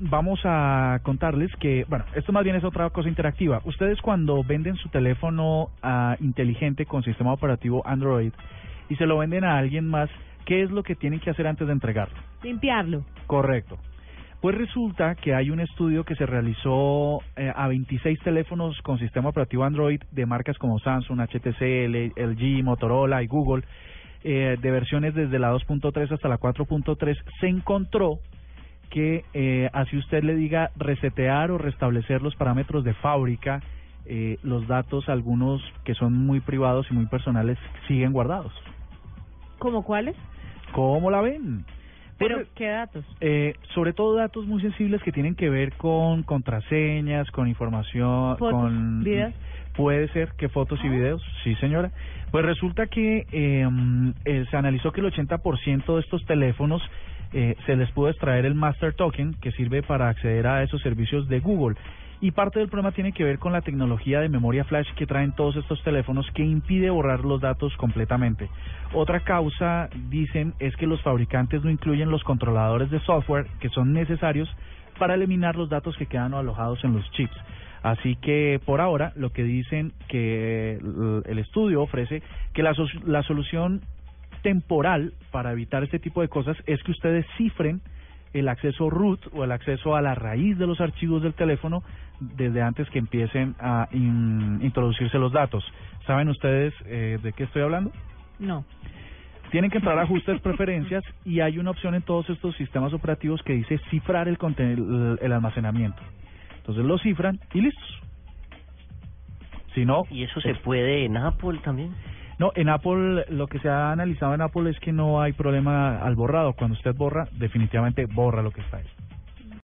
vamos a contarles que, bueno, esto más bien es otra cosa interactiva. Ustedes cuando venden su teléfono ah, inteligente con sistema operativo Android y se lo venden a alguien más, ¿qué es lo que tienen que hacer antes de entregarlo? Limpiarlo. Correcto. Pues resulta que hay un estudio que se realizó eh, a 26 teléfonos con sistema operativo Android de marcas como Samsung, HTC, LG, Motorola y Google, eh, de versiones desde la 2.3 hasta la 4.3, se encontró que eh, así usted le diga resetear o restablecer los parámetros de fábrica, eh, los datos, algunos que son muy privados y muy personales, siguen guardados. ¿Cómo cuáles? ¿Cómo la ven? ¿Pero Pues, qué datos? eh, sobre todo datos muy sensibles que tienen que ver con contraseñas, con información, ¿Fotos? con ¿Videos? Puede ser que fotos y videos, sí señora. Pues resulta que eh, eh, se analizó que el 80% de estos teléfonos eh, se les pudo extraer el Master Token que sirve para acceder a esos servicios de Google. Y parte del problema tiene que ver con la tecnología de memoria flash que traen todos estos teléfonos que impide borrar los datos completamente. Otra causa, dicen, es que los fabricantes no incluyen los controladores de software que son necesarios para eliminar los datos que quedan alojados en los chips. Así que por ahora lo que dicen que el- estudio ofrece que la, la solución temporal para evitar este tipo de cosas es que ustedes cifren el acceso root o el acceso a la raíz de los archivos del teléfono desde antes que empiecen a in- introducirse los datos. ¿Saben ustedes eh, de qué estoy hablando? No. Tienen que entrar a ajustes preferencias y hay una opción en todos estos sistemas operativos que dice cifrar el, conten- el, el almacenamiento. Entonces lo cifran y listos. Si no, ¿Y eso se puede en Apple también? No, en Apple lo que se ha analizado en Apple es que no hay problema al borrado. Cuando usted borra, definitivamente borra lo que está ahí.